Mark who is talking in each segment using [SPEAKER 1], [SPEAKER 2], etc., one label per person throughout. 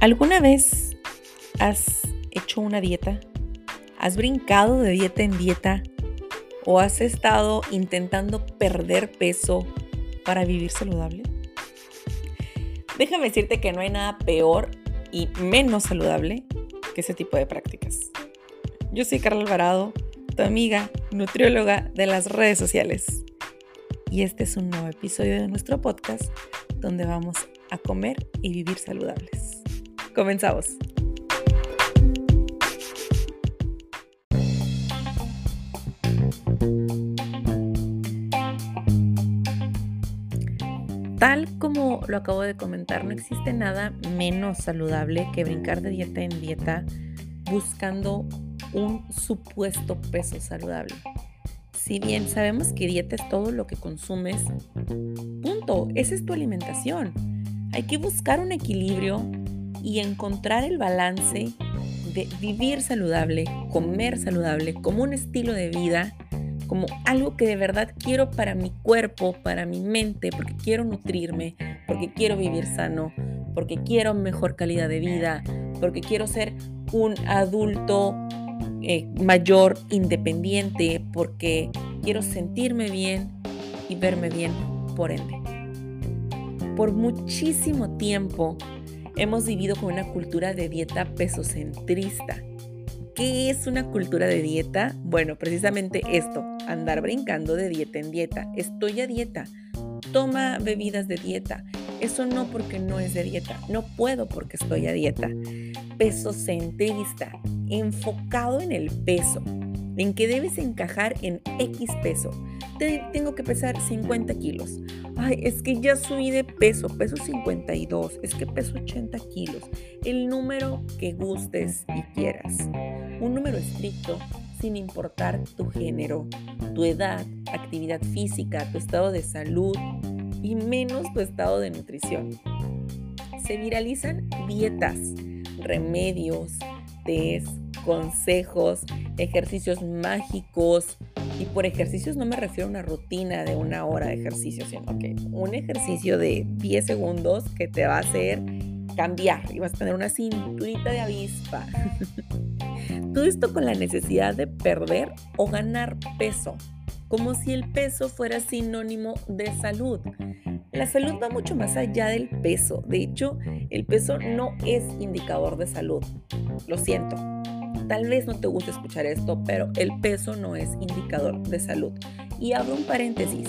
[SPEAKER 1] ¿Alguna vez has hecho una dieta? ¿Has brincado de dieta en dieta? ¿O has estado intentando perder peso para vivir saludable? Déjame decirte que no hay nada peor y menos saludable que ese tipo de prácticas. Yo soy Carla Alvarado, tu amiga nutrióloga de las redes sociales. Y este es un nuevo episodio de nuestro podcast donde vamos a comer y vivir saludables. Comenzamos. Tal como lo acabo de comentar, no existe nada menos saludable que brincar de dieta en dieta buscando un supuesto peso saludable. Si bien sabemos que dieta es todo lo que consumes, punto, esa es tu alimentación. Hay que buscar un equilibrio y encontrar el balance de vivir saludable, comer saludable, como un estilo de vida, como algo que de verdad quiero para mi cuerpo, para mi mente, porque quiero nutrirme, porque quiero vivir sano, porque quiero mejor calidad de vida, porque quiero ser un adulto eh, mayor, independiente, porque quiero sentirme bien y verme bien por ende. Por muchísimo tiempo hemos vivido con una cultura de dieta pesocentrista. ¿Qué es una cultura de dieta? Bueno, precisamente esto, andar brincando de dieta en dieta. Estoy a dieta. Toma bebidas de dieta. Eso no porque no es de dieta. No puedo porque estoy a dieta. Pesocentrista, enfocado en el peso, en que debes encajar en X peso tengo que pesar 50 kilos. Ay, es que ya subí de peso, peso 52, es que peso 80 kilos. El número que gustes y quieras. Un número estricto sin importar tu género, tu edad, actividad física, tu estado de salud y menos tu estado de nutrición. Se viralizan dietas, remedios, test, consejos, ejercicios mágicos, y por ejercicios no me refiero a una rutina de una hora de ejercicio, sino que un ejercicio de 10 segundos que te va a hacer cambiar y vas a tener una cinturita de avispa. Todo esto con la necesidad de perder o ganar peso, como si el peso fuera sinónimo de salud. La salud va mucho más allá del peso. De hecho, el peso no es indicador de salud. Lo siento, Tal vez no te guste escuchar esto, pero el peso no es indicador de salud. Y abro un paréntesis.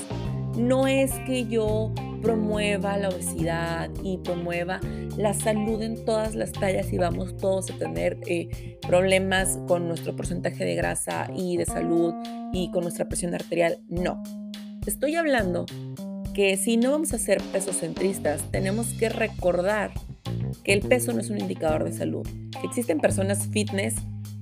[SPEAKER 1] No es que yo promueva la obesidad y promueva la salud en todas las tallas y vamos todos a tener eh, problemas con nuestro porcentaje de grasa y de salud y con nuestra presión arterial. No. Estoy hablando que si no vamos a ser pesocentristas, tenemos que recordar que el peso no es un indicador de salud. existen personas fitness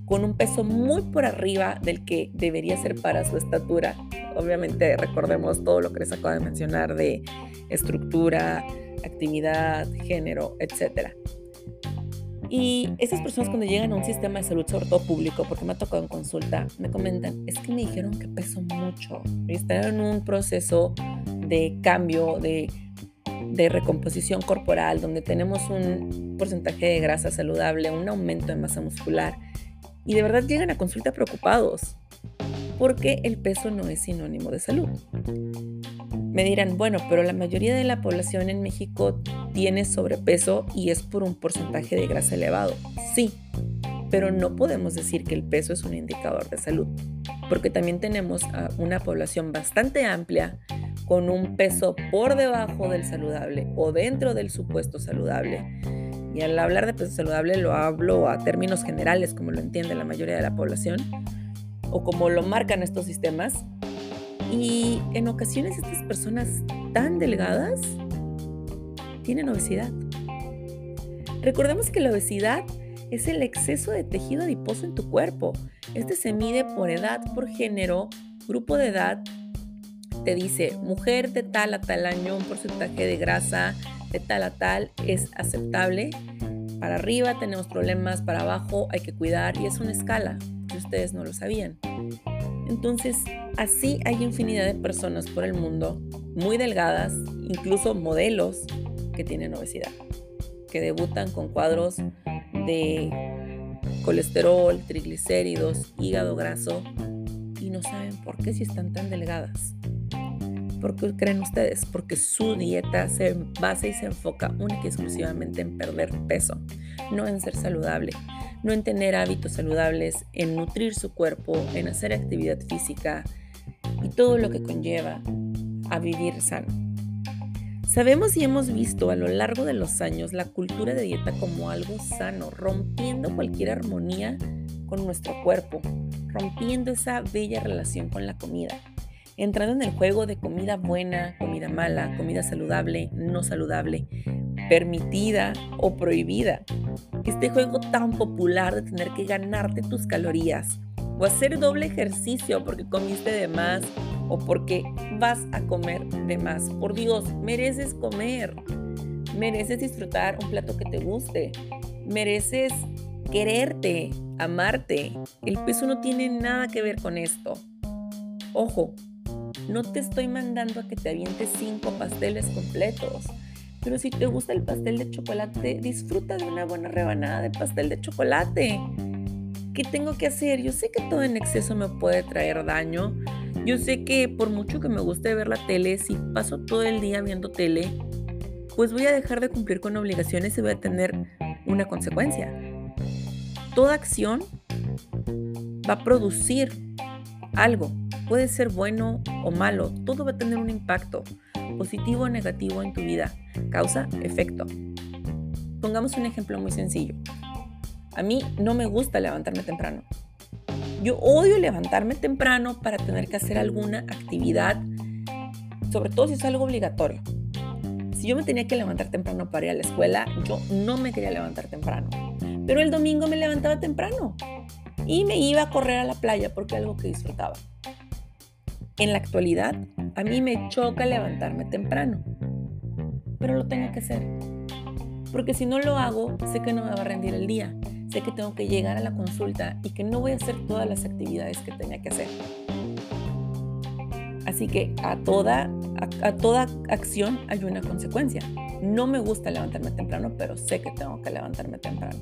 [SPEAKER 1] con un peso muy por arriba del que debería ser para su estatura. Obviamente recordemos todo lo que les acabo de mencionar de estructura, actividad, género, etc. Y esas personas cuando llegan a un sistema de salud, sobre todo público, porque me ha tocado en consulta, me comentan, es que me dijeron que peso mucho. Están en un proceso de cambio, de, de recomposición corporal, donde tenemos un porcentaje de grasa saludable, un aumento de masa muscular y de verdad llegan a consulta preocupados porque el peso no es sinónimo de salud. Me dirán, bueno, pero la mayoría de la población en México tiene sobrepeso y es por un porcentaje de grasa elevado. Sí, pero no podemos decir que el peso es un indicador de salud, porque también tenemos a una población bastante amplia con un peso por debajo del saludable o dentro del supuesto saludable y al hablar de peso saludable lo hablo a términos generales, como lo entiende la mayoría de la población, o como lo marcan estos sistemas. Y en ocasiones estas personas tan delgadas tienen obesidad. Recordemos que la obesidad es el exceso de tejido adiposo en tu cuerpo. Este se mide por edad, por género, grupo de edad. Te dice mujer de tal a tal año, un porcentaje de grasa, de tal a tal es aceptable. Para arriba tenemos problemas, para abajo hay que cuidar y es una escala, si ustedes no lo sabían. Entonces, así hay infinidad de personas por el mundo muy delgadas, incluso modelos que tienen obesidad, que debutan con cuadros de colesterol, triglicéridos, hígado graso y no saben por qué si están tan delgadas. ¿Por qué creen ustedes? Porque su dieta se basa y se enfoca única y exclusivamente en perder peso, no en ser saludable, no en tener hábitos saludables, en nutrir su cuerpo, en hacer actividad física y todo lo que conlleva a vivir sano. Sabemos y hemos visto a lo largo de los años la cultura de dieta como algo sano, rompiendo cualquier armonía con nuestro cuerpo, rompiendo esa bella relación con la comida entrando en el juego de comida buena, comida mala, comida saludable, no saludable, permitida o prohibida. Este juego tan popular de tener que ganarte tus calorías o hacer doble ejercicio porque comiste de más o porque vas a comer de más. Por Dios, mereces comer. Mereces disfrutar un plato que te guste. Mereces quererte, amarte. El peso no tiene nada que ver con esto. Ojo, no te estoy mandando a que te avientes cinco pasteles completos. Pero si te gusta el pastel de chocolate, disfruta de una buena rebanada de pastel de chocolate. ¿Qué tengo que hacer? Yo sé que todo en exceso me puede traer daño. Yo sé que por mucho que me guste ver la tele, si paso todo el día viendo tele, pues voy a dejar de cumplir con obligaciones y voy a tener una consecuencia. Toda acción va a producir algo. Puede ser bueno o malo, todo va a tener un impacto, positivo o negativo en tu vida. Causa, efecto. Pongamos un ejemplo muy sencillo. A mí no me gusta levantarme temprano. Yo odio levantarme temprano para tener que hacer alguna actividad, sobre todo si es algo obligatorio. Si yo me tenía que levantar temprano para ir a la escuela, yo no me quería levantar temprano. Pero el domingo me levantaba temprano y me iba a correr a la playa porque es algo que disfrutaba. En la actualidad, a mí me choca levantarme temprano, pero lo tengo que hacer. Porque si no lo hago, sé que no me va a rendir el día, sé que tengo que llegar a la consulta y que no voy a hacer todas las actividades que tenía que hacer. Así que a toda, a, toda acción hay una consecuencia. No me gusta levantarme temprano, pero sé que tengo que levantarme temprano.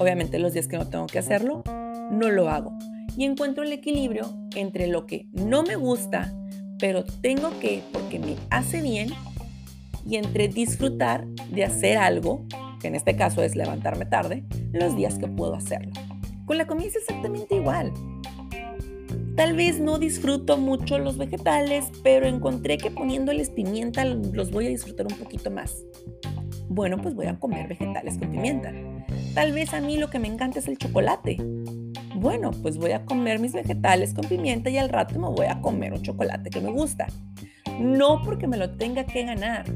[SPEAKER 1] Obviamente los días que no tengo que hacerlo, no lo hago y encuentro el equilibrio entre lo que no me gusta, pero tengo que porque me hace bien, y entre disfrutar de hacer algo, que en este caso es levantarme tarde, los días que puedo hacerlo. Con la comida es exactamente igual. Tal vez no disfruto mucho los vegetales, pero encontré que poniéndoles pimienta los voy a disfrutar un poquito más. Bueno, pues voy a comer vegetales con pimienta. Tal vez a mí lo que me encanta es el chocolate bueno, pues voy a comer mis vegetales con pimienta y al rato me voy a comer un chocolate que me gusta. No porque me lo tenga que ganar,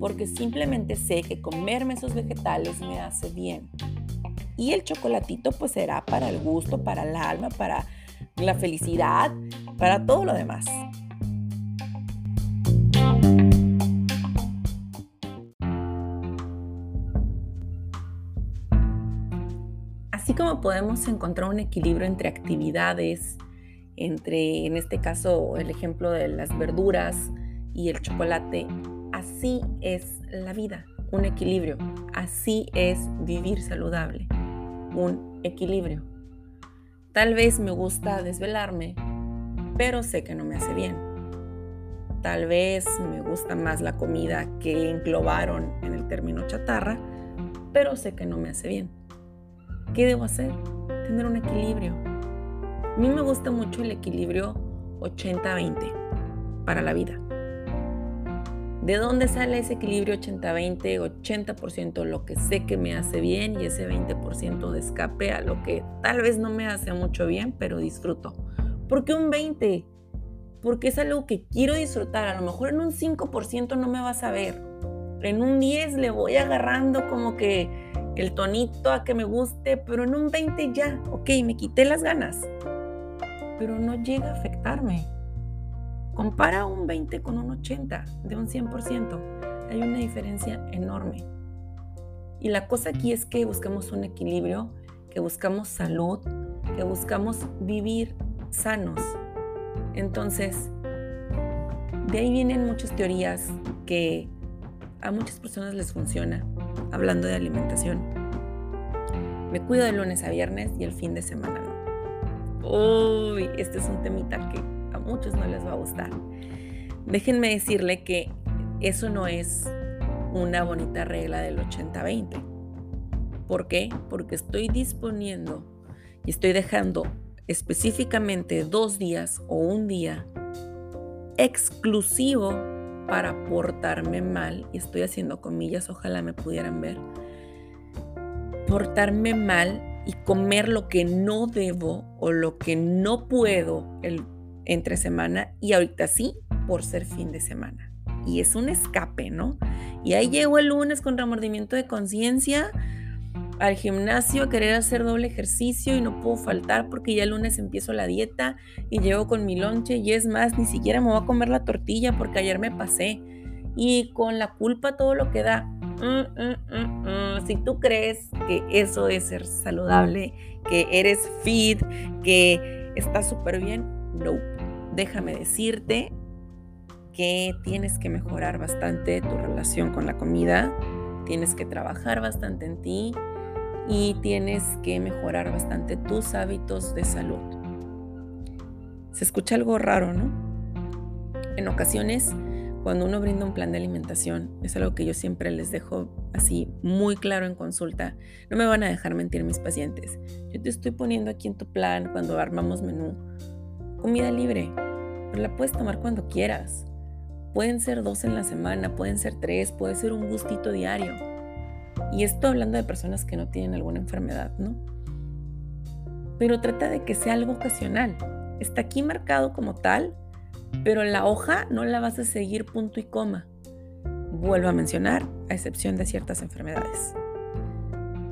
[SPEAKER 1] porque simplemente sé que comerme esos vegetales me hace bien. Y el chocolatito pues será para el gusto, para el alma, para la felicidad, para todo lo demás. Así como podemos encontrar un equilibrio entre actividades, entre, en este caso, el ejemplo de las verduras y el chocolate, así es la vida, un equilibrio. Así es vivir saludable, un equilibrio. Tal vez me gusta desvelarme, pero sé que no me hace bien. Tal vez me gusta más la comida que englobaron en el término chatarra, pero sé que no me hace bien. ¿Qué debo hacer? Tener un equilibrio. A mí me gusta mucho el equilibrio 80-20 para la vida. ¿De dónde sale ese equilibrio 80-20? 80%, lo que sé que me hace bien y ese 20% de escape a lo que tal vez no me hace mucho bien, pero disfruto. ¿Por qué un 20? Porque es algo que quiero disfrutar. A lo mejor en un 5% no me vas a ver. En un 10 le voy agarrando como que el tonito a que me guste, pero en un 20 ya, ok, me quité las ganas, pero no llega a afectarme. Compara un 20 con un 80 de un 100%, hay una diferencia enorme. Y la cosa aquí es que buscamos un equilibrio, que buscamos salud, que buscamos vivir sanos. Entonces, de ahí vienen muchas teorías que a muchas personas les funciona, hablando de alimentación. Me cuido de lunes a viernes y el fin de semana no. Uy, este es un temita que a muchos no les va a gustar. Déjenme decirle que eso no es una bonita regla del 80-20. ¿Por qué? Porque estoy disponiendo y estoy dejando específicamente dos días o un día exclusivo para portarme mal, y estoy haciendo comillas, ojalá me pudieran ver, portarme mal y comer lo que no debo o lo que no puedo el, entre semana y ahorita sí por ser fin de semana. Y es un escape, ¿no? Y ahí llego el lunes con remordimiento de conciencia al gimnasio a querer hacer doble ejercicio y no puedo faltar porque ya el lunes empiezo la dieta y llego con mi lonche y es más, ni siquiera me voy a comer la tortilla porque ayer me pasé. Y con la culpa todo lo que da. Mm, mm, mm, si tú crees que eso es ser saludable, que eres fit, que está súper bien, no. Déjame decirte que tienes que mejorar bastante tu relación con la comida, tienes que trabajar bastante en ti y tienes que mejorar bastante tus hábitos de salud. Se escucha algo raro, ¿no? En ocasiones, cuando uno brinda un plan de alimentación, es algo que yo siempre les dejo así muy claro en consulta. No me van a dejar mentir mis pacientes. Yo te estoy poniendo aquí en tu plan cuando armamos menú comida libre, pero la puedes tomar cuando quieras. Pueden ser dos en la semana, pueden ser tres, puede ser un gustito diario. Y esto hablando de personas que no tienen alguna enfermedad, ¿no? Pero trata de que sea algo ocasional. Está aquí marcado como tal, pero la hoja no la vas a seguir punto y coma. Vuelvo a mencionar, a excepción de ciertas enfermedades.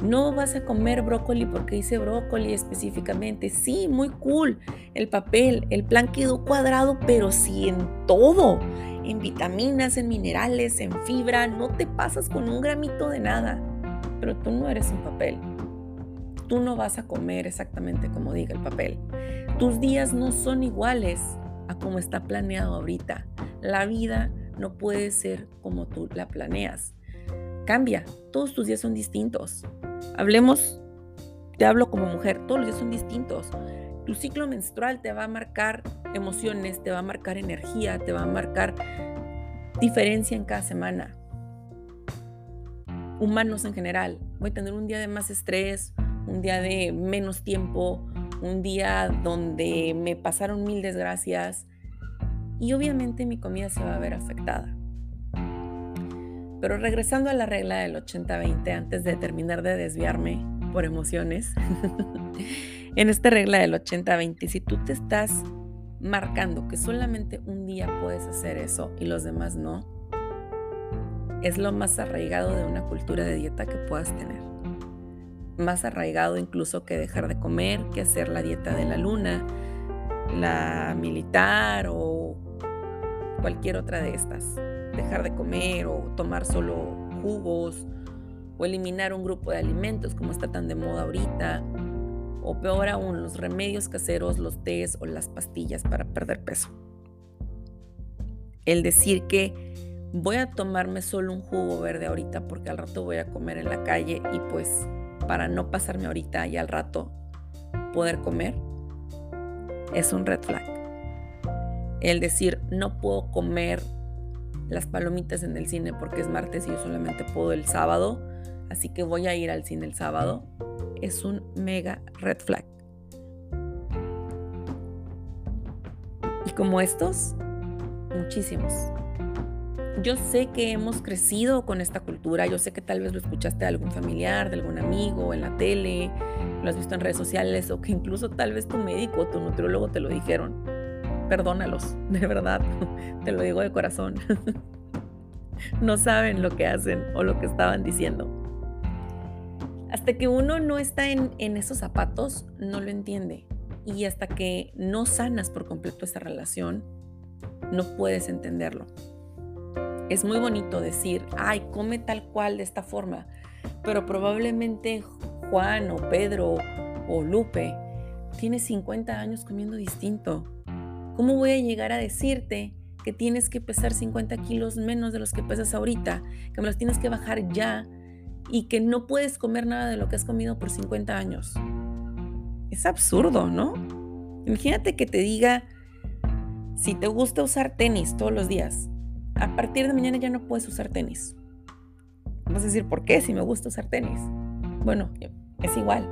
[SPEAKER 1] No vas a comer brócoli porque dice brócoli específicamente. Sí, muy cool. El papel, el plan quedó cuadrado, pero sí en todo en vitaminas, en minerales, en fibra, no te pasas con un gramito de nada. Pero tú no eres un papel. Tú no vas a comer exactamente como diga el papel. Tus días no son iguales a como está planeado ahorita. La vida no puede ser como tú la planeas. Cambia, todos tus días son distintos. Hablemos, te hablo como mujer, todos los días son distintos. Tu ciclo menstrual te va a marcar emociones, te va a marcar energía, te va a marcar diferencia en cada semana. Humanos en general. Voy a tener un día de más estrés, un día de menos tiempo, un día donde me pasaron mil desgracias y obviamente mi comida se va a ver afectada. Pero regresando a la regla del 80-20, antes de terminar de desviarme por emociones, en esta regla del 80-20, si tú te estás marcando que solamente un día puedes hacer eso y los demás no, es lo más arraigado de una cultura de dieta que puedas tener. Más arraigado incluso que dejar de comer, que hacer la dieta de la luna, la militar o cualquier otra de estas. Dejar de comer o tomar solo jugos o eliminar un grupo de alimentos como está tan de moda ahorita o peor aún, los remedios caseros, los tés o las pastillas para perder peso. El decir que voy a tomarme solo un jugo verde ahorita porque al rato voy a comer en la calle y pues para no pasarme ahorita y al rato poder comer es un red flag. El decir no puedo comer las palomitas en el cine porque es martes y yo solamente puedo el sábado, así que voy a ir al cine el sábado es un mega red flag. Y como estos, muchísimos. Yo sé que hemos crecido con esta cultura, yo sé que tal vez lo escuchaste de algún familiar, de algún amigo, en la tele, lo has visto en redes sociales o que incluso tal vez tu médico o tu nutriólogo te lo dijeron. Perdónalos, de verdad, te lo digo de corazón. No saben lo que hacen o lo que estaban diciendo. Hasta que uno no está en, esos zapatos, no lo entiende. Y hasta que no sanas por completo esa relación, no puedes entenderlo. Es muy bonito decir, ay, come tal cual de esta forma, pero probablemente Juan o Pedro o Lupe tiene 50 años comiendo distinto. ¿Cómo voy a llegar a decirte que tienes que pesar 50 kilos menos de los que pesas ahorita, que me los tienes que bajar ya y que no puedes comer nada de lo que has comido por 50 años. Es absurdo, ¿no? Imagínate que te diga, si te gusta usar tenis todos los días, a partir de mañana ya no puedes usar tenis. Vas a decir, ¿por qué si me gusta usar tenis? Bueno, es igual.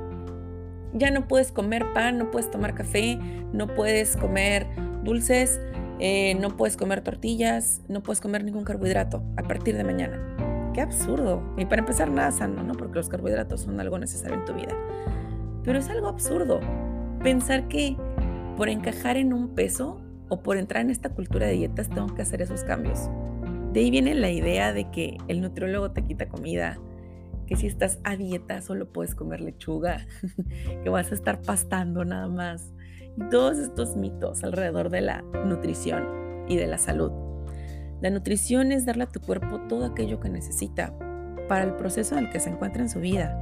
[SPEAKER 1] Ya no puedes comer pan, no puedes tomar café, no puedes comer dulces, eh, no puedes comer tortillas, no puedes comer ningún carbohidrato a partir de mañana. Qué absurdo. Y para empezar, nada sano, ¿no? Porque los carbohidratos son algo necesario en tu vida. Pero es algo absurdo pensar que por encajar en un peso o por entrar en esta cultura de dietas tengo que hacer esos cambios. De ahí viene la idea de que el nutriólogo te quita comida, que si estás a dieta solo puedes comer lechuga, que vas a estar pastando nada más. Todos estos mitos alrededor de la nutrición y de la salud. La nutrición es darle a tu cuerpo todo aquello que necesita para el proceso en el que se encuentra en su vida,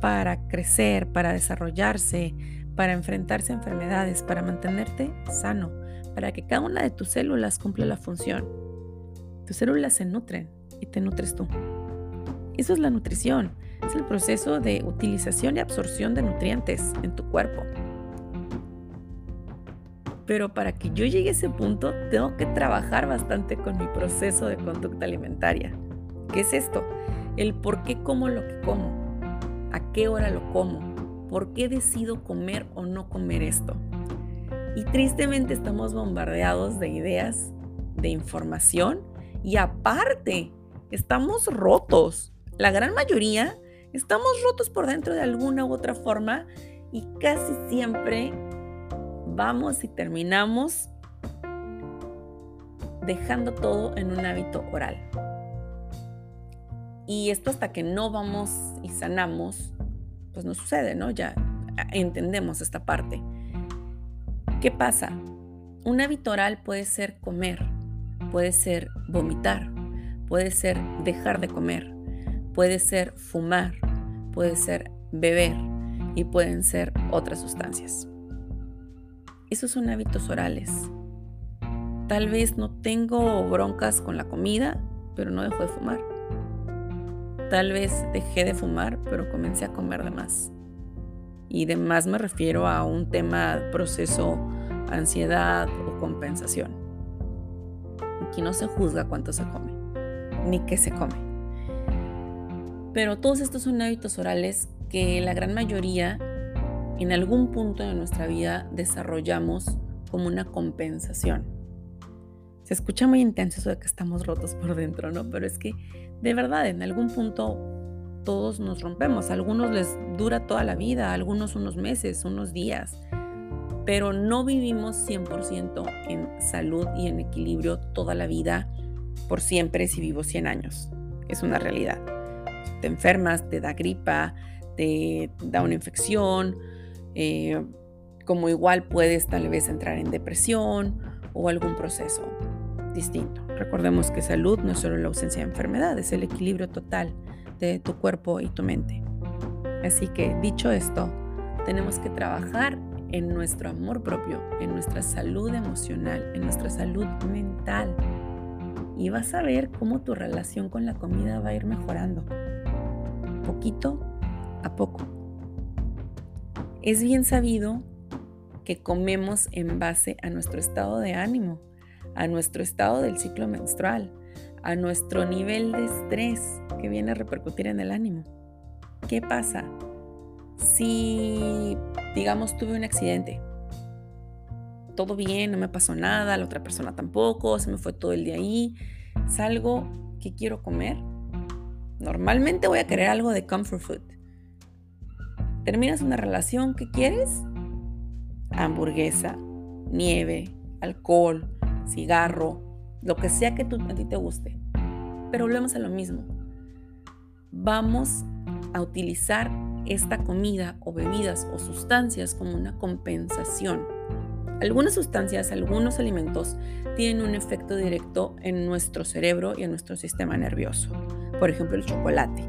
[SPEAKER 1] para crecer, para desarrollarse, para enfrentarse a enfermedades, para mantenerte sano, para que cada una de tus células cumpla la función. Tus células se nutren y te nutres tú. Eso es la nutrición, es el proceso de utilización y absorción de nutrientes en tu cuerpo. Pero para que yo llegue a ese punto, tengo que trabajar bastante con mi proceso de conducta alimentaria. ¿Qué es esto? El por qué como lo que como, a qué hora lo como, por qué decido comer o no comer esto. Y tristemente estamos bombardeados de ideas, de información y aparte estamos rotos. La gran mayoría estamos rotos por dentro de alguna u otra forma y casi siempre vamos y terminamos dejando todo en un hábito oral. Y esto hasta que no vamos y sanamos, pues no sucede, ¿no? Ya entendemos esta parte. ¿Qué pasa? Un hábito oral puede ser comer, puede ser vomitar, puede ser dejar de comer, puede ser fumar, puede ser beber y pueden ser otras sustancias. Esos son hábitos orales. Tal vez no tengo broncas con la comida, pero no dejo de fumar. Tal vez dejé de fumar, pero comencé a comer de más. Y de más me refiero a un tema proceso ansiedad o compensación. Aquí no se juzga cuánto se come, ni qué se come. Pero todos estos son hábitos orales que la gran mayoría en algún punto de nuestra vida desarrollamos como una compensación. Se escucha muy intenso eso de que estamos rotos por dentro, ¿no? Pero es que de verdad en algún punto todos nos rompemos. A algunos les dura toda la vida, a algunos unos meses, unos días. Pero no vivimos 100% en salud y en equilibrio toda la vida por siempre si vivo 100 años. Es una realidad. Te enfermas, te da gripa, te da una infección, eh, como igual puedes tal vez entrar en depresión o algún proceso distinto. Recordemos que salud no es solo la ausencia de enfermedad, es el equilibrio total de tu cuerpo y tu mente. Así que dicho esto, tenemos que trabajar en nuestro amor propio, en nuestra salud emocional, en nuestra salud mental. Y vas a ver cómo tu relación con la comida va a ir mejorando, poquito a poco. Es bien sabido que comemos en base a nuestro estado de ánimo, a nuestro estado del ciclo menstrual, a nuestro nivel de estrés que viene a repercutir en el ánimo. ¿Qué pasa? Si, digamos, tuve un accidente, todo bien, no me pasó nada, la otra persona tampoco, se me fue todo el día ahí, salgo, ¿qué quiero comer? Normalmente voy a querer algo de comfort food. Terminas una relación, ¿qué quieres? Hamburguesa, nieve, alcohol, cigarro, lo que sea que a ti te guste. Pero volvemos a lo mismo. Vamos a utilizar esta comida o bebidas o sustancias como una compensación. Algunas sustancias, algunos alimentos tienen un efecto directo en nuestro cerebro y en nuestro sistema nervioso. Por ejemplo, el chocolate,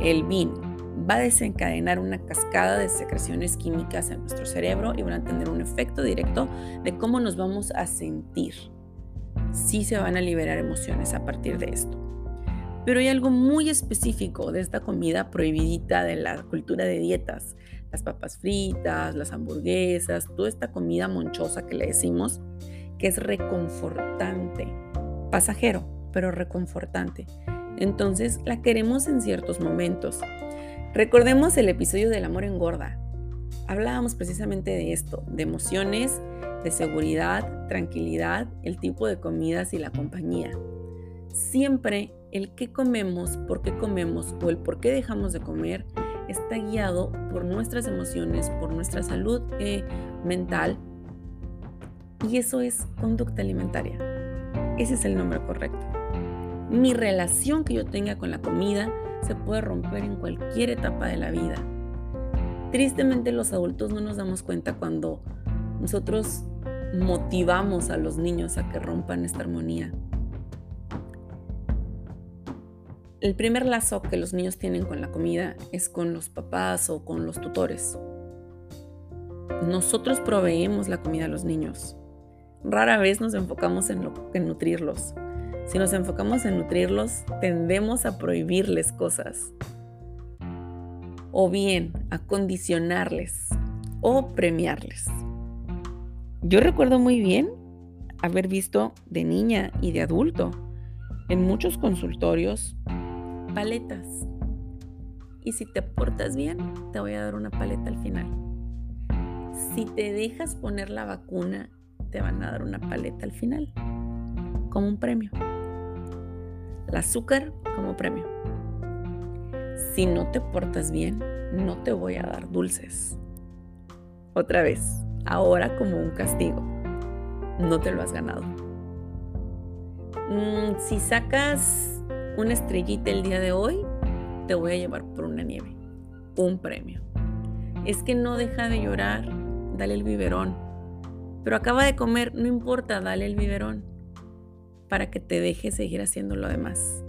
[SPEAKER 1] el vino, va a desencadenar una cascada de secreciones químicas en nuestro cerebro y van a tener un efecto directo de cómo nos vamos a sentir. Sí se van a liberar emociones a partir de esto. Pero hay algo muy específico de esta comida prohibidita de la cultura de dietas. Las papas fritas, las hamburguesas, toda esta comida monchosa que le decimos, que es reconfortante, pasajero, pero reconfortante. Entonces la queremos en ciertos momentos. Recordemos el episodio del amor engorda. Hablábamos precisamente de esto, de emociones, de seguridad, tranquilidad, el tipo de comidas y la compañía. Siempre el qué comemos, por qué comemos o el por qué dejamos de comer está guiado por nuestras emociones, por nuestra salud eh, mental y eso es conducta alimentaria. Ese es el nombre correcto. Mi relación que yo tenga con la comida se puede romper en cualquier etapa de la vida. Tristemente los adultos no nos damos cuenta cuando nosotros motivamos a los niños a que rompan esta armonía. El primer lazo que los niños tienen con la comida es con los papás o con los tutores. Nosotros proveemos la comida a los niños. Rara vez nos enfocamos en, en nutrirlos. Si nos enfocamos en nutrirlos, tendemos a prohibirles cosas. O bien a condicionarles o premiarles. Yo recuerdo muy bien haber visto de niña y de adulto en muchos consultorios paletas. Y si te portas bien, te voy a dar una paleta al final. Si te dejas poner la vacuna, te van a dar una paleta al final, como un premio. El azúcar como premio. Si no te portas bien, no te voy a dar dulces. Otra vez, ahora como un castigo. No te lo has ganado. Mm, si sacas una estrellita el día de hoy, te voy a llevar por una nieve. Un premio. Es que no deja de llorar, dale el biberón. Pero acaba de comer, no importa, dale el biberón para que te deje seguir haciendo lo demás.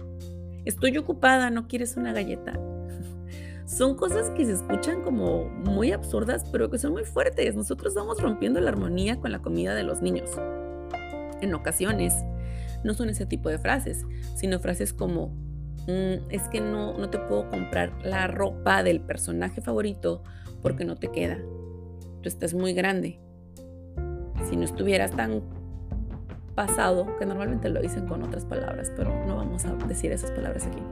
[SPEAKER 1] Estoy ocupada, no quieres una galleta. Son cosas que se escuchan como muy absurdas, pero que son muy fuertes. Nosotros vamos rompiendo la armonía con la comida de los niños. En ocasiones, no son ese tipo de frases, sino frases como, mm, es que no, no te puedo comprar la ropa del personaje favorito porque no te queda. Tú estás muy grande. Si no estuvieras tan pasado, que normalmente lo dicen con otras palabras, pero no vamos a decir esas palabras aquí,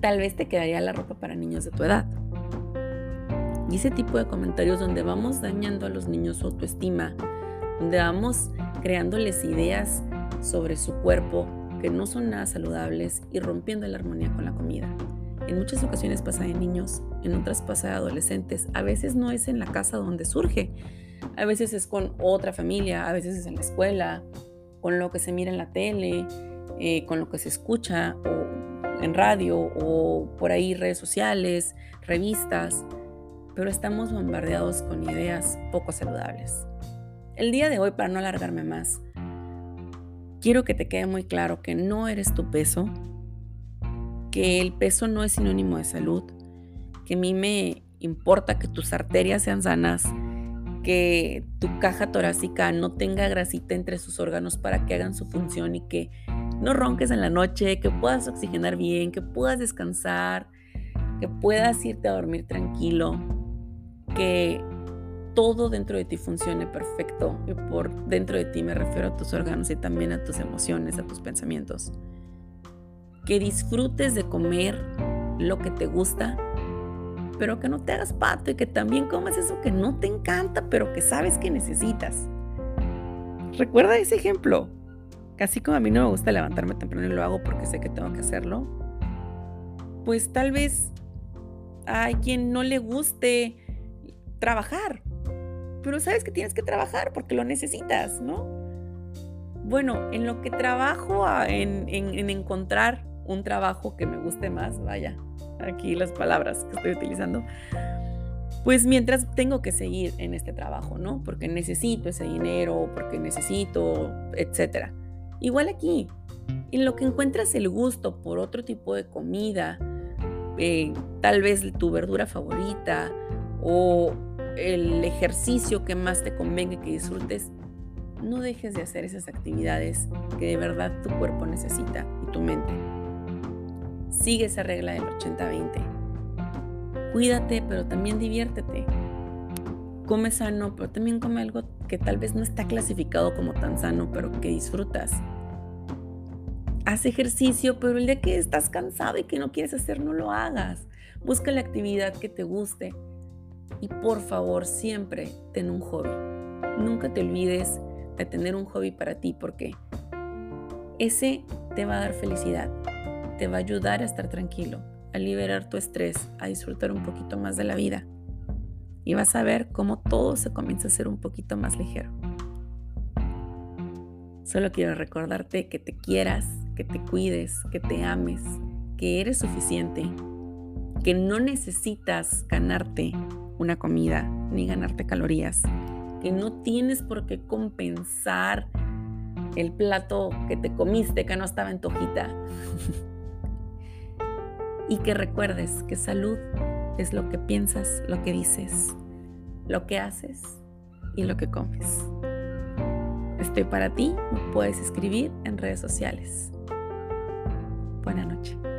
[SPEAKER 1] tal vez te quedaría la ropa para niños de tu edad. Y ese tipo de comentarios donde vamos dañando a los niños su autoestima, donde vamos creándoles ideas sobre su cuerpo que no son nada saludables y rompiendo la armonía con la comida. En muchas ocasiones pasa de niños, en otras pasa de adolescentes. A veces no es en la casa donde surge, a veces es con otra familia, a veces es en la escuela, con lo que se mira en la tele, eh, con lo que se escucha o en radio o por ahí redes sociales, revistas, pero estamos bombardeados con ideas poco saludables. El día de hoy, para no alargarme más, quiero que te quede muy claro que no eres tu peso, que el peso no es sinónimo de salud, que a mí me importa que tus arterias sean sanas, que tu caja torácica no tenga grasita entre sus órganos para que hagan su función y que no ronques en la noche, que puedas oxigenar bien, que puedas descansar, que puedas irte a dormir tranquilo, que todo dentro de ti funcione perfecto. Y por dentro de ti me refiero a tus órganos y también a tus emociones, a tus pensamientos. Que disfrutes de comer lo que te gusta, pero que no te hagas pato y que también comas eso que no te encanta, pero que sabes que necesitas. Recuerda ese ejemplo. Casi como a mí no me gusta levantarme temprano y lo hago porque sé que tengo que hacerlo, pues tal vez hay quien no le guste trabajar pero sabes que tienes que trabajar porque lo necesitas, ¿no? Bueno, en lo que trabajo en, en, encontrar un trabajo que me guste más, vaya, aquí las palabras que estoy utilizando, pues mientras tengo que seguir en este trabajo, ¿no? Porque necesito ese dinero, porque necesito, etcétera. Igual aquí, en lo que encuentras el gusto por otro tipo de comida, eh, tal vez tu verdura favorita o el ejercicio que más te convenga que disfrutes, no dejes de hacer esas actividades que de verdad tu cuerpo necesita y tu mente. Sigue esa regla del 80-20. Cuídate, pero también diviértete. Come sano, pero también come algo que tal vez no está clasificado como tan sano, pero que disfrutas. Haz ejercicio, pero el día que estás cansado y que no quieres hacer, no lo hagas. Busca la actividad que te guste. Y por favor, siempre ten un hobby. Nunca te olvides de tener un hobby para ti porque ese te va a dar felicidad, te va a ayudar a estar tranquilo, a liberar tu estrés, a disfrutar un poquito más de la vida. Y vas a ver cómo todo se comienza a ser un poquito más ligero. Solo quiero recordarte que te quieras, que te cuides, que te ames, que eres suficiente, que no necesitas ganarte una comida ni ganarte calorías, que no tienes por qué compensar el plato que te comiste que no estaba en tu hojita. y que recuerdes que salud es lo que piensas, lo que dices, lo que haces y lo que comes. Estoy para ti, puedes escribir en redes sociales. Buenas noches.